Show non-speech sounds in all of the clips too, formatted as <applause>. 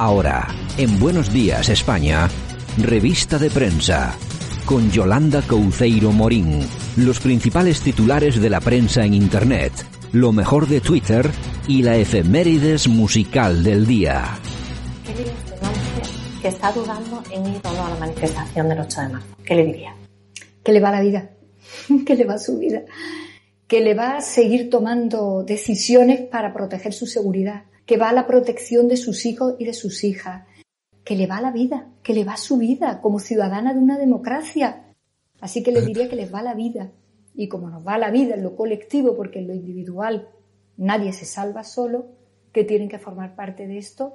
Ahora, en Buenos Días España, revista de prensa, con Yolanda Couceiro Morín, los principales titulares de la prensa en Internet, lo mejor de Twitter y la efemérides musical del día. ¿Qué diría este hombre que está dudando en ir o no a la manifestación del 8 de marzo? ¿Qué le diría? Que le va la vida, <laughs> que le va su vida, que le va a seguir tomando decisiones para proteger su seguridad, que va a la protección de sus hijos y de sus hijas, que le va la vida, que le va su vida como ciudadana de una democracia. Así que les diría que les va la vida. Y como nos va la vida en lo colectivo, porque en lo individual nadie se salva solo, que tienen que formar parte de esto,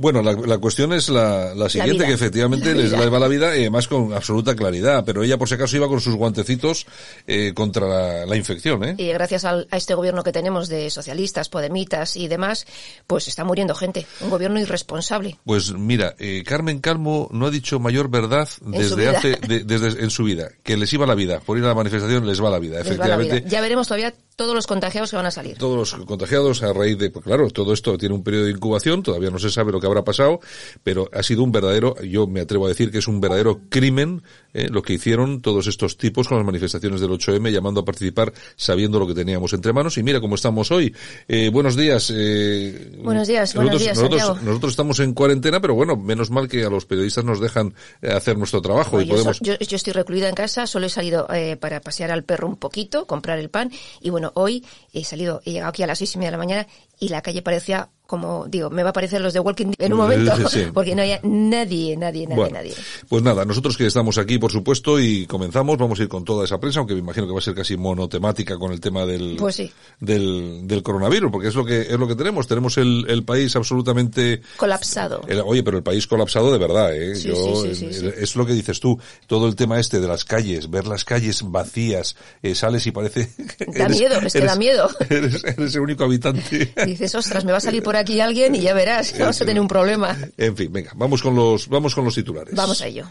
bueno, la, la, cuestión es la, la siguiente, que efectivamente les, va la vida y además con absoluta claridad, pero ella por si acaso iba con sus guantecitos eh, contra la, la, infección. ¿eh? Y gracias al, a este gobierno que tenemos de socialistas, podemitas y demás, pues está muriendo gente. Un gobierno irresponsable. Pues mira, eh, Carmen Calmo no ha dicho mayor verdad desde hace, de, desde en su vida, que les iba la vida, por ir a la manifestación les va la vida, Les efectivamente. va la vida. Ya veremos todavía todos los contagiados que van a salir. Todos los contagiados a raíz de, pues claro, todo esto tiene un periodo de incubación, todavía no se sabe lo que habrá pasado, pero ha sido un verdadero, yo me atrevo a decir que es un verdadero crimen eh, lo que hicieron todos estos tipos con las manifestaciones del 8M, llamando a participar sabiendo lo que teníamos entre manos. Y mira cómo estamos hoy. Eh, buenos días. Eh, buenos días, nosotros, buenos días, nosotros, Santiago. nosotros estamos en cuarentena, pero bueno, menos mal que a los periodistas nos dejan eh, hacer nuestro trabajo y yo, podemos. so- yo, yo estoy recluida en casa, solo he salido eh, para pasear al perro un poquito, comprar el pan y bueno, hoy he salido, he llegado aquí a las seis y media de la mañana y la calle parecía como, digo, me va a parecer los de Walking Dead en un momento, Sí, <laughs> porque no había nadie, nadie, nadie, Bueno, nadie. pues nada, nosotros que estamos aquí, por supuesto, y comenzamos, vamos a ir con toda esa prensa, aunque me imagino que va a ser casi monotemática con el tema del, Pues sí. del, del coronavirus, porque es lo que, es lo que tenemos. Tenemos el, el país absolutamente Colapsado. el- oye, pero el país colapsado de verdad, ¿eh? Sí, Yo, eh, Es lo que dices tú. Todo el tema este de las calles, ver las calles vacías, eh, sales y parece... <laughs> Da miedo, es que da miedo. <laughs> Eres, eres el único habitante. Dices, ostras, me va a salir por aquí alguien y ya verás, <laughs> vamos a tener un problema. En fin, venga, vamos con los, vamos con los titulares. Vamos a ello.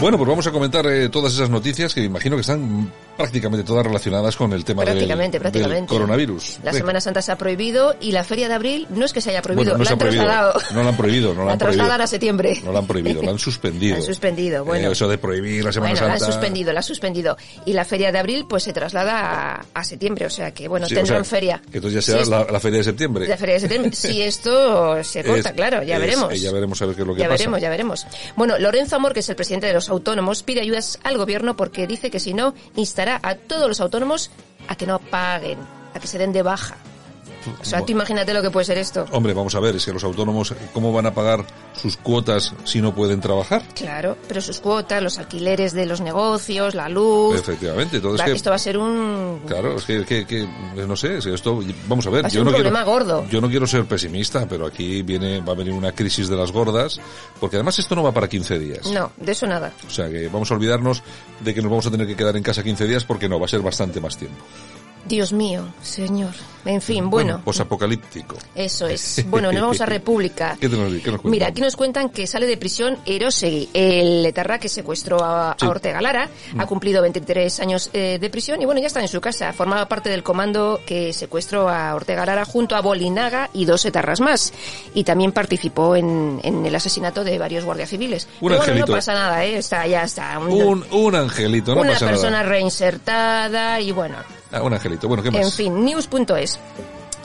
Bueno, pues vamos a comentar eh, todas esas noticias que imagino que están prácticamente todas relacionadas con el tema del- Prácticamente, del, coronavirus. La Venga. Semana Santa se ha prohibido y la Feria de Abril no es que se haya prohibido, Bueno, no la han ha prohibido. trasladado. No la han prohibido, no la <laughs> La han prohibido. a septiembre. No la han prohibido, la han <laughs> suspendido. La han suspendido, bueno. Eh, eso de prohibir la Semana Bueno, la han Santa. suspendido, la han suspendido. Y la feria de abril pues se traslada a, a septiembre, o sea que bueno, Sí, o tendrán sea, feria. que Entonces ya Si será es- la, la feria de septiembre. la feria de septiembre. <laughs> si esto se corta, Es- claro, ya es- veremos. eh, ya veremos a ver qué es lo que ya pasa. veremos, ya veremos. Bueno, Lorenzo Amor, que es el presidente de los autónomos, pide ayudas al gobierno porque dice que si no, instará a todos los autónomos a que no paguen, a que se den de baja. O sea, tú imagínate lo que puede ser esto. Hombre, vamos a ver, es que los autónomos, ¿cómo van a pagar sus cuotas si no pueden trabajar? Claro, pero sus cuotas, los alquileres de los negocios, la luz. Efectivamente, entonces va- que... esto va a ser un. Claro, es que, que, que, no sé, es que esto, vamos a ver, Va ser yo un no quiero, problema gordo. yo no quiero ser pesimista, pero aquí viene, va a venir una crisis de las gordas, porque además esto no va para 15 días. No, de eso nada. O sea que vamos a olvidarnos de que nos vamos a tener que quedar en casa 15 días porque no, va a ser bastante más tiempo. Dios mío, señor. En fin, bueno. posapocalíptico. Eso es. Bueno, nos vamos a <laughs> República. ¿Qué te nos, qué nos? Mira, aquí nos cuentan que sale de prisión Erosegui, el etarra que secuestró a, Sí. Mm. a Ortega Lara. Ha cumplido 23 años eh, de prisión y bueno, ya está en su casa. Formaba parte del comando que secuestró a Ortega Lara junto a Bolinaga y dos etarras más. Y también participó en, en el asesinato de varios guardias civiles. Un Pero bueno, angelito. no pasa nada, ¿eh? Está, ya está. Un- Un, un angelito, no una pasa persona nada. reinsertada y bueno, Ah, un angelito. Bueno, ¿qué más? en fin, news.es.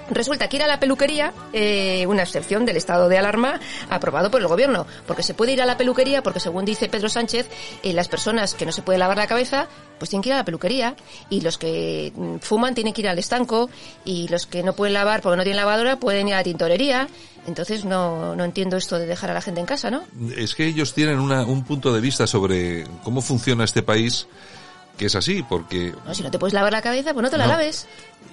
Resulta que ir a la peluquería, eh, una excepción del estado de alarma aprobado por el gobierno, porque se puede ir a la peluquería, porque según dice Pedro Sánchez, eh, las personas que no se pueden lavar la cabeza, pues tienen que ir a la peluquería, y los que mm, fuman tienen que ir al estanco, y los que no pueden lavar porque no tienen lavadora pueden ir a la tintorería. Entonces no, no entiendo esto de dejar a la gente en casa, ¿no? Es que ellos tienen una, un punto de vista sobre cómo funciona este país que es así, porque No, si no te puedes lavar la cabeza, pues no te la No. laves.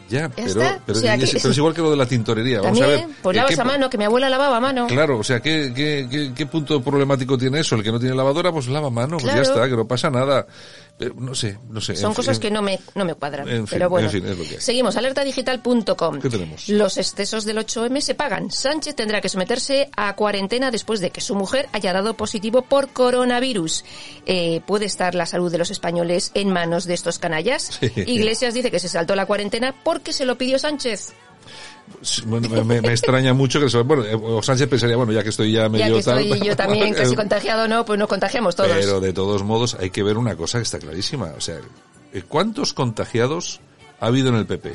ya, pero, pero, O sea, es, que- pero es igual que lo de la tintorería. Vamos También, a ver. pues eh, lavas ¿qué- a mano, que mi abuela lavaba a mano. Claro, o sea, ¿qué, qué, qué, qué punto problemático tiene eso? El que no tiene lavadora, pues lava a mano, pues ya Claro. está, que no pasa nada. Pero no sé, no sé. Son en cosas fin, que no me, no me cuadran. En fin, pero bueno, en fin, es lo que hay. seguimos. Alertadigital.com. ¿Qué tenemos? Los excesos del 8M se pagan. Sánchez tendrá que someterse a cuarentena después de que su mujer haya dado positivo por coronavirus. Eh, ¿Puede estar la salud de los españoles en manos de estos canallas? <laughs> Sí. Iglesias dice que se saltó la cuarentena porque se lo pidió Sánchez. Me, extraña mucho que se- bueno, eh, o Sánchez pensaría, bueno, ya que estoy ya medio ya que tal. estoy yo también <laughs> casi contagiado, no, pues nos contagiamos todos. Pero de todos modos hay que ver una cosa que está clarísima. O sea, eh, ¿cuántos contagiados ha habido en el PP?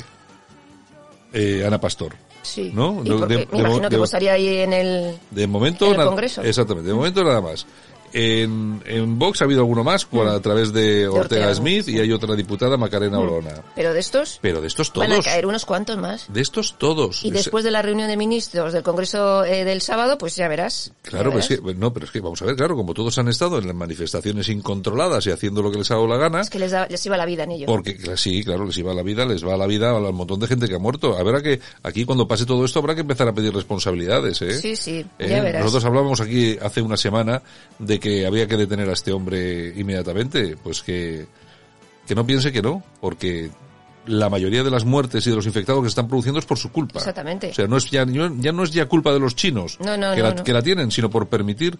Eh, Ana Pastor. sí. ¿no? Y De- me imagino de- que estaría ahí en el... De momento En el nada- Congreso. Exactamente, de momento nada más. En, en Vox ha habido alguno más por, a través de Ortega, Mm. Ortega Smith y hay otra diputada, Macarena Olona. Pero de estos Pero de estos van a todos. caer unos cuantos más. De estos todos. Y Es- después de la reunión de ministros del Congreso eh, del sábado, pues ya verás. Claro, ya pero es verás. que, no, pero es que vamos a ver, claro, como todos han estado en las manifestaciones incontroladas y haciendo lo que les ha dado la gana, Es que les, da- les iba la vida en ello. porque sí, claro, les iba la vida, les va la vida al montón de gente que ha muerto. Habrá que, aquí cuando pase todo esto habrá que empezar a pedir responsabilidades, ¿eh? Sí, sí, Eh, ya verás. Nosotros hablábamos aquí hace una semana de que había que detener a este hombre inmediatamente, pues que, que no piense que no, porque la mayoría de las muertes y de los infectados que se están produciendo es por su culpa. Exactamente. O sea, no es ya, ya no es ya culpa de los chinos No, no, que, no, la, no. que la tienen, sino por permitir,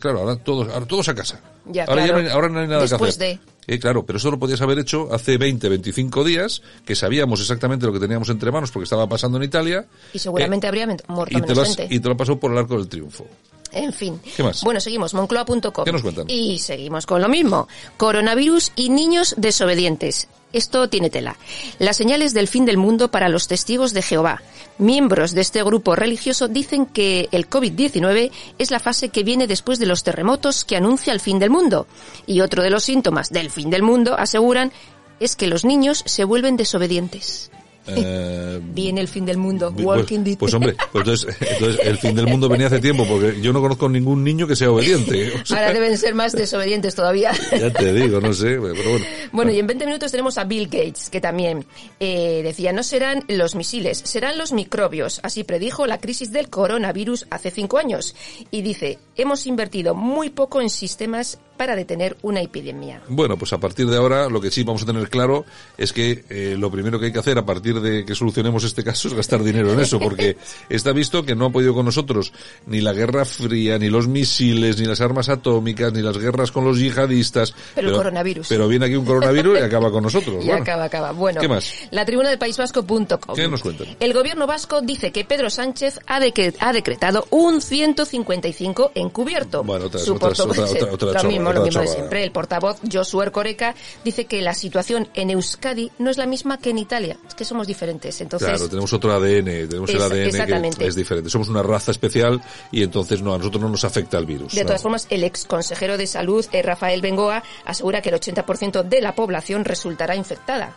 claro, ahora todos, ahora todos a casa. Ya, ahora, claro. no hay, ahora no hay nada Después que hacer. de- Eh, claro, pero eso lo podías haber hecho hace 20, 25 días, que sabíamos exactamente lo que teníamos entre manos porque estaba pasando en Italia. Y seguramente eh, habría muerto y te, menos lo has, gente. y te lo pasado por el arco del triunfo. En fin. ¿Qué más? Bueno, seguimos. Moncloa.com. ¿Qué nos cuentan? Y seguimos con lo mismo. Coronavirus y niños desobedientes. Esto tiene tela. Las señales del fin del mundo para los testigos de Jehová. Miembros de este grupo religioso dicen que el COVID-19 es la fase que viene después de los terremotos que anuncia el fin del mundo. Y otro de los síntomas del fin del mundo, aseguran, es que los niños se vuelven desobedientes. Eh, <laughs> Viene el fin del mundo. pues, Walking Dead. pues, hombre, pues entonces, entonces el fin del mundo venía hace tiempo porque yo no conozco ningún niño que sea obediente. <laughs> O sea, Ahora deben ser más desobedientes todavía. <laughs> ya te digo, no sé, pero bueno. Bueno, y en 20 minutos tenemos a Bill Gates, que también eh, decía, no serán los misiles, serán los microbios. Así predijo la crisis del coronavirus hace cinco años. Y dice, hemos invertido muy poco en sistemas para detener una epidemia. Bueno, pues a partir de ahora lo que sí vamos a tener claro es que eh, lo primero que hay que hacer a partir de que solucionemos este caso es gastar dinero en eso, porque <laughs> está visto que no ha podido con nosotros ni la Guerra Fría, ni los misiles, ni las armas atómicas, ni las guerras con los yihadistas. Pero el coronavirus. Pero viene aquí un coronavirus y acaba con nosotros. <laughs> Y Bueno, acaba, acaba. Bueno, ¿Qué más? la tribuna del País Vasco.com. ¿Qué nos cuentan? El gobierno vasco dice que Pedro Sánchez ha, decre- ha decretado un 155 encubierto. Bueno, otra- otra- otra- otra lo mismo, otra lo mismo de siempre. El portavoz Josué Ercoreca dice que la situación en Euskadi no es la misma que en Italia. Es que somos diferentes. Entonces, Claro, tenemos otro ADN, tenemos el Es- ADN exactamente. que es diferente. Somos una raza especial y entonces no, a nosotros no nos afecta el virus. De ¿no? todas formas, el ex consejero de salud, eh, Rafael Bengoa, asegura que el 80% de la población resultará infectada.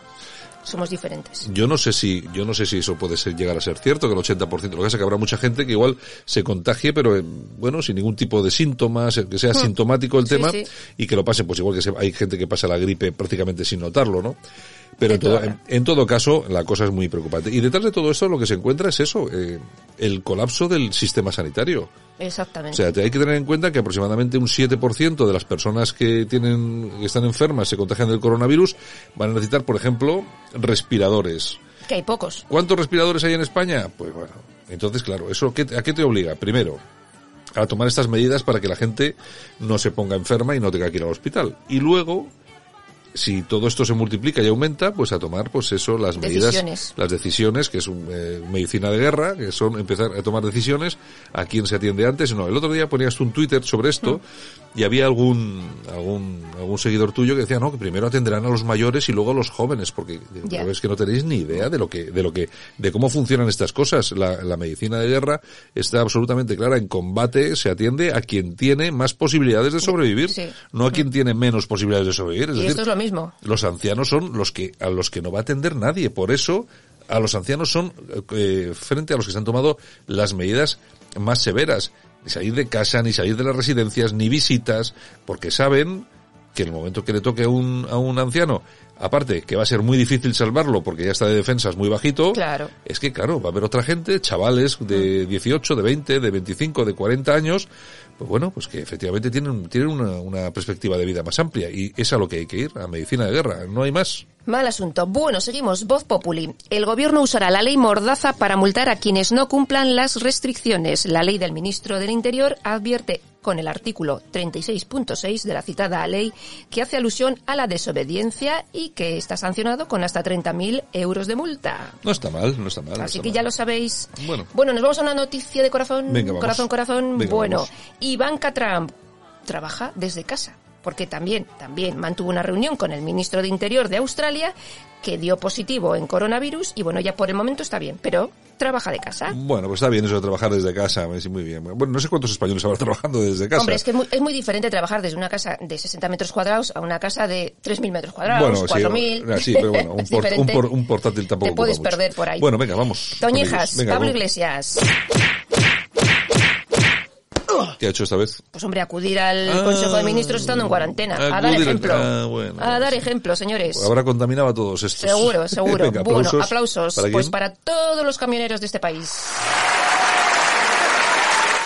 Somos diferentes. Yo no sé si, yo no sé si eso puede ser, llegar a ser cierto, que el 80%, lo que pasa es que habrá mucha gente que igual se contagie, pero eh, bueno, sin ningún tipo de síntomas, eh, que sea sintomático el Hmm. Sí, tema, sí. y que lo pase, pues igual que se- hay gente que pasa la gripe prácticamente sin notarlo, ¿no? Pero en todo, toda. en, en todo caso, la cosa es muy preocupante. Y detrás de todo esto lo que se encuentra es eso, eh, el colapso del sistema sanitario. Exactamente. O sea, te hay que tener en cuenta que aproximadamente un 7% de las personas que tienen, que están enfermas, se contagian del coronavirus, van a necesitar, por ejemplo, respiradores. que hay pocos. ¿Cuántos respiradores hay en España? Pues bueno, entonces claro, ¿eso qué- a qué te obliga? Primero, a tomar estas medidas para que la gente no se ponga enferma y no tenga que ir al hospital. Y luego, si todo esto se multiplica y aumenta, pues a tomar, pues eso, las medidas, Decisiones. las decisiones, que es un, eh, medicina de guerra, que son empezar a tomar decisiones a quién se atiende antes. No, el otro día ponías un Twitter sobre esto y había algún, algún, algún seguidor tuyo que decía, no, que primero atenderán a los mayores y luego a los jóvenes, porque Ya. es que no tenéis ni idea de lo que, de lo que, de cómo funcionan estas cosas. La, la medicina de guerra está absolutamente clara. En combate se atiende a quien tiene más posibilidades de sobrevivir, Sí. no a quien tiene menos posibilidades de sobrevivir. Es Y decir, esto es lo mismo. los ancianos son los que a los que no va a atender nadie. Por eso a los ancianos son eh, frente a los que se han tomado las medidas más severas. Ni salir de casa, ni salir de las residencias, ni visitas, porque saben que en el momento que le toque a un, a un anciano, aparte que va a ser muy difícil salvarlo porque ya está de defensas muy bajito, Claro. es que claro, va a haber otra gente, chavales de 18, de 20, de 25, de 40 años, pues bueno, pues que efectivamente tienen, tienen una, una perspectiva de vida más amplia y es a lo que hay que ir, a medicina de guerra, no hay más. Mal asunto. Bueno, seguimos. Voz Populi. El gobierno usará la ley Mordaza para multar a quienes no cumplan las restricciones. La ley del ministro del Interior advierte con el artículo 36.6 de la citada ley que hace alusión a la desobediencia y que está sancionado con hasta 30.000 euros de multa. No está mal, no está mal. no Así está que mal. ya lo sabéis. Bueno. nos vamos a una noticia de corazón. Venga, vamos. corazón, corazón. Venga, bueno, vamos. Ivanka Trump trabaja desde casa. Porque también, también mantuvo una reunión con el ministro de Interior de Australia que dio positivo en coronavirus y bueno, ya por el momento está bien, pero trabaja de casa. Bueno, pues está bien eso de trabajar desde casa, muy bien. Bueno, no sé cuántos españoles habrán <laughs> trabajando desde casa. Hombre, es que es muy, es muy diferente trabajar desde una casa de 60 metros cuadrados a una casa de 3.000 metros cuadrados, Bueno, sí, 4.000. ah, sí, pero bueno, <laughs> un, Es port- un diferente. por- un portátil tampoco Te puedes mucho. perder por ahí. Bueno, venga, vamos. Toñejas. Venga, Pablo vamos. Iglesias. ¿Qué ha hecho esta vez? Pues hombre, acudir al Ah, Consejo de Ministros estando en cuarentena. A dar ejemplo. ah, bueno. a dar ejemplo, señores. Habrá contaminado a todos estos. Seguro, seguro. <laughs> Venga, bueno, aplausos. aplausos. ¿Para pues para todos los camioneros de este país.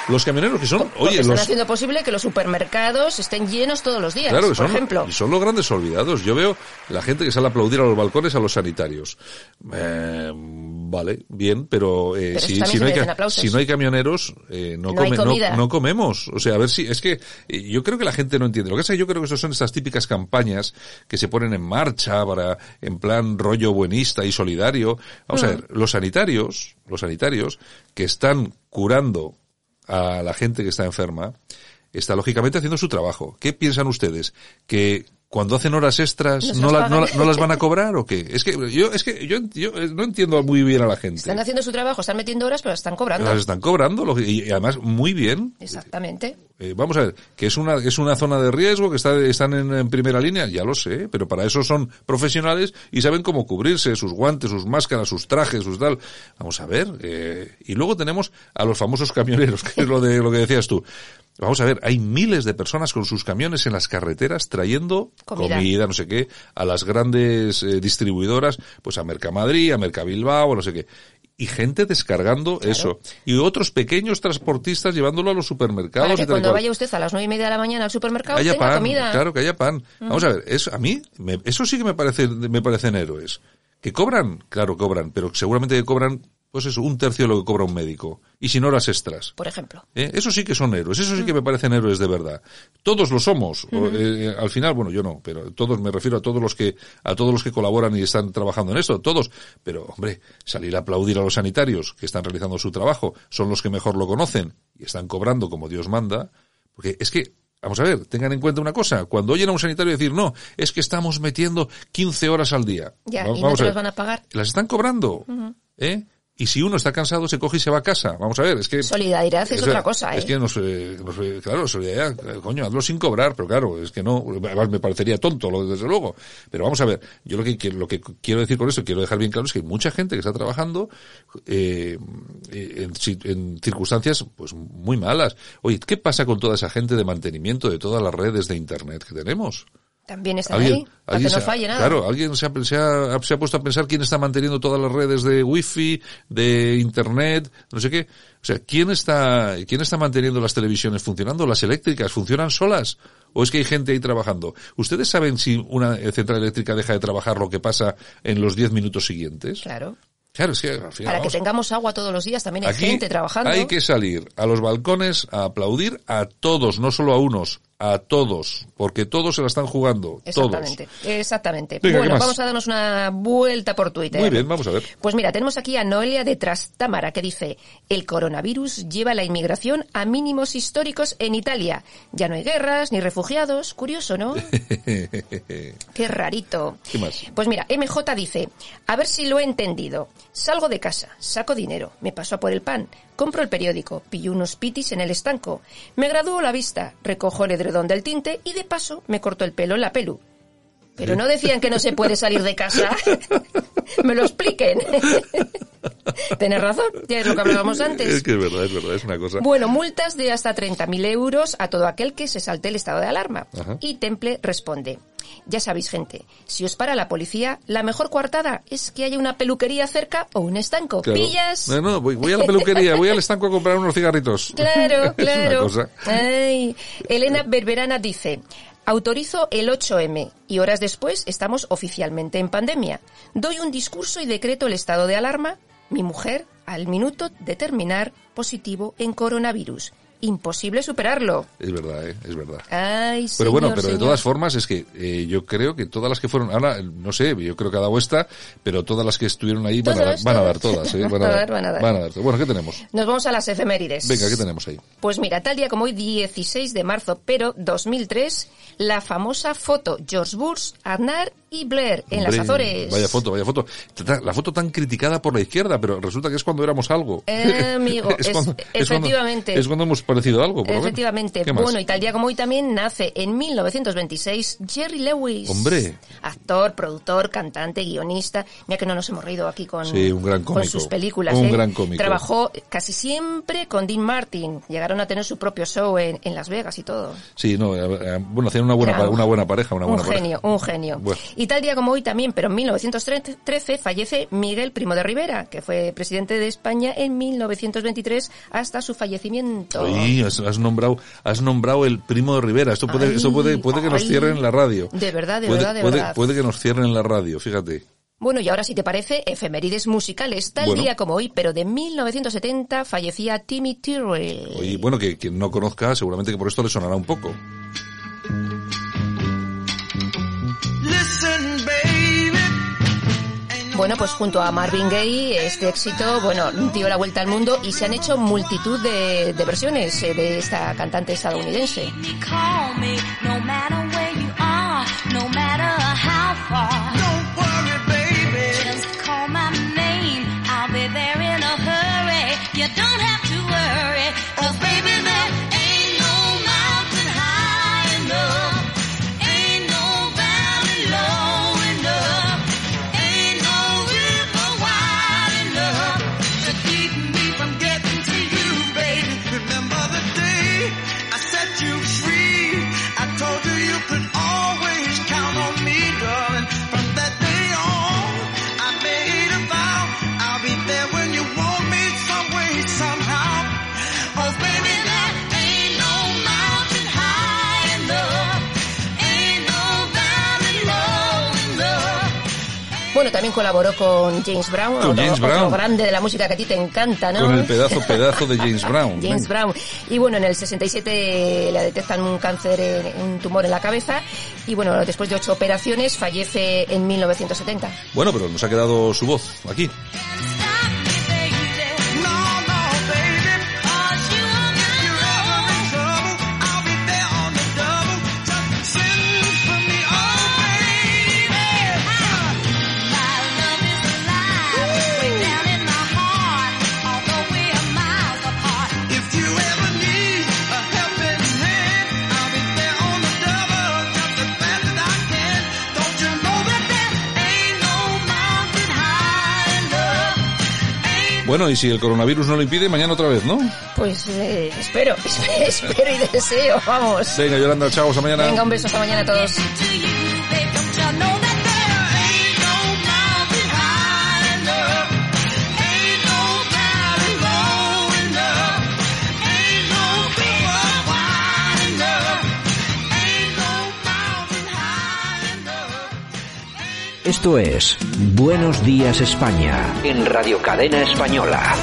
Los camioneros que son, oye, están los... haciendo posible que los supermercados estén llenos todos los días, Claro, que por son, ejemplo. y son los grandes olvidados. Yo veo la gente que sale a aplaudir a los balcones a los sanitarios. Eh, vale, bien, pero, eh, Pero si, si, no hay, si no camioneros, eh, no, No come- no- comemos. O sea, a ver si, es que yo creo que la gente no entiende. Lo que pasa es que yo creo que son estas típicas campañas que se ponen en marcha para, en plan rollo buenista y solidario. Vamos Mm. a ver, los sanitarios, los sanitarios que están curando a la gente que está enferma, está lógicamente haciendo su trabajo. ¿Qué piensan ustedes? ¿Que cuando hacen horas extras no, las la- no, las van a <laughs> cobrar o qué? Es que yo, es que yo, yo no entiendo muy bien a la gente. Están haciendo su trabajo, están metiendo horas, pero están cobrando. Las están cobrando y además muy bien. Exactamente. Eh, vamos a ver, que es una, es una zona de riesgo, que está, están en, en primera línea, ya lo sé, pero para eso son profesionales y saben cómo cubrirse, sus guantes, sus máscaras, sus trajes, sus tal. Vamos a ver, eh, y luego tenemos a los famosos camioneros, que es lo de lo que decías tú. Vamos a ver, hay miles de personas con sus camiones en las carreteras trayendo Comida. comida, no sé qué, a las grandes eh, distribuidoras, pues a Mercamadrid, a Mercabilbao, no sé qué. Y gente descargando eso. Y otros pequeños transportistas llevándolo a los supermercados. Para y que tal y cuando vaya usted a las nueve y media de la mañana al supermercado haya tenga pan, comida. Mm. claro que haya pan. Vamos a ver, eso a mí, me- eso sí que me parece, me parecen héroes. Que cobran, claro, cobran, pero seguramente que cobran, pues eso, un tercio de lo que cobra un médico. Y sin horas extras. Por ejemplo. ¿Eh? Eso sí que son héroes, eso sí Mm. que me parecen héroes de verdad. Todos lo somos. o, eh, al final, bueno, yo no, pero todos me refiero a todos los que a todos los que colaboran y están trabajando en esto, todos. Pero hombre, salir a aplaudir a los sanitarios que están realizando su trabajo, son los que mejor lo conocen y están cobrando como Dios manda, porque es que Vamos a ver, tengan en cuenta una cosa. Cuando oyen a un sanitario decir, no, es que estamos metiendo 15 horas al día. Ya, y no te las van a pagar. Las están cobrando. ¿Eh? Y si uno está cansado, se coge y se va a casa. Vamos a ver, es que... Solidaridad es otra cosa, ¿eh? Es que nos, eh, nos, claro, solidaridad, coño, hazlo sin cobrar, pero claro, es que no, además me parecería tonto, desde luego. Pero vamos a ver, yo lo que, quiero- lo que quiero decir con eso, quiero dejar bien claro, es que hay mucha gente que está trabajando eh, eh, en circunstancias pues muy malas. Oye, ¿qué pasa con toda esa gente de mantenimiento de todas las redes de Internet que tenemos? También están ahí, para que no falle nada. Claro, alguien se ha, se, ha, se ha puesto a pensar quién está manteniendo todas las redes de wifi, de internet, no sé qué. O sea, ¿quién está, quién está manteniendo las televisiones funcionando? ¿Las eléctricas funcionan solas? ¿O es que hay gente ahí trabajando? ¿Ustedes saben si una central eléctrica deja de trabajar lo que pasa en los 10 minutos siguientes? Claro. Claro, es que al final, Para que tengamos agua todos los días, también hay aquí gente trabajando. hay que salir a los balcones a aplaudir a todos, no solo a unos, a todos, porque todos se la están jugando, todos. Exactamente, exactamente. Venga, ¿qué bueno, vamos a darnos una vuelta por Twitter. Muy bien, vamos a ver. Pues mira, tenemos aquí a Noelia de Trastámara que dice, el coronavirus lleva la inmigración a mínimos históricos en Italia. Ya no hay guerras ni refugiados. Curioso, ¿no? <laughs> Qué rarito. ¿Qué más? Pues mira, MJ dice, a ver si lo he entendido. Salgo de casa, saco dinero, me paso a por el pan, compro el periódico, pillo unos pitis en el estanco, me gradúo la vista, recojo el edredón del tinte y de paso me corto el pelo en la pelu. Pero no decían que no se puede salir de casa. <laughs> me lo expliquen. <laughs> Tienes razón, ya es lo que hablábamos antes. Es que es verdad, es verdad, es una cosa. Bueno, multas de hasta 30.000 euros a todo aquel que se salte el estado de alarma. Ajá. Y Temple responde, ya sabéis gente, si os para la policía, la mejor coartada es que haya una peluquería cerca o un estanco. Claro. ¿Pillas? No, no, voy, voy a la peluquería, voy al estanco a comprar unos cigarritos. Claro, <laughs> Es una claro. cosa. Ay, Elena Berberana dice, autorizo el 8M y horas después estamos oficialmente en pandemia. Doy un discurso y decreto el estado de alarma. Mi mujer, al minuto de terminar, positivo en coronavirus. Imposible superarlo. Es verdad, ¿eh? es verdad. Ay, Pero bueno, señor, pero de todas formas es que eh, yo creo que todas las que fueron, ahora no sé, yo creo que ha dado esta, pero todas las que estuvieron ahí van, a, dar, Todas, van a dar todas. todas, ¿eh? <laughs> van, a dar, Van a dar. van a dar. Bueno, ¿qué tenemos? Nos vamos a las efemérides. Venga, ¿qué tenemos ahí? Pues mira, tal día como hoy, 16 de marzo, pero 2003, la famosa foto George Bush, Aznar Blair en las Azores. Vaya foto, vaya foto. La foto tan criticada por la izquierda, pero resulta que es cuando éramos algo. Eh, amigo, <laughs> es- cuando- efectivamente. Cuando, es cuando hemos parecido algo, por. Efectivamente. Bueno, y tal día como hoy también nace en 1926 Jerry Lewis. Hombre. Actor, productor, cantante, guionista. Mira que no nos hemos reído aquí con, Sí, un gran con cómico. sus películas. Un ¿eh? gran cómico. Trabajó casi siempre con Dean Martin. Llegaron a tener su propio show en, en Las Vegas y todo. Sí, no, eh, bueno, hacían una buena, un- una buena pareja, una un buena genio, un genio. Bueno. Y tal día como hoy también, pero en 1913, fallece Miguel Primo de Rivera, que fue presidente de España en 1923 hasta su fallecimiento. has, has nombrado, has nombrado el primo de Rivera. Esto puede, Ay, esto puede, puede que nos ay. cierren la radio. De verdad, de puede, verdad, de puede, verdad. puede que nos cierren la radio, fíjate. Bueno, y ahora si te parece, efemérides musicales. Tal Bueno. día como hoy, pero de 1970, fallecía Timmy Tyrrell. Oye, bueno, que quien no conozca, seguramente que por esto le sonará un poco. Bueno, pues junto a Marvin Gaye, este éxito, bueno, dio la vuelta al mundo y se han hecho multitud de, de versiones eh, de esta cantante estadounidense. Bueno, también colaboró con James Brown, Con otro, James otro Brown. grande de la música que a ti te encanta, ¿no? Con el pedazo, pedazo de James <laughs> Brown. James Venga. Brown. Y bueno, en el 67 le detectan un cáncer, en- un tumor en la cabeza. Y bueno, después de ocho operaciones, fallece en 1970. Bueno, pero nos ha quedado su voz aquí. Bueno, y si el coronavirus no lo impide, mañana otra vez, ¿no? Pues eh, espero, <laughs> espero y deseo, vamos. Venga, Yolanda, chao, hasta mañana. Venga, un beso hasta mañana a todos. Esto es Buenos Días España en Radio Cadena Española.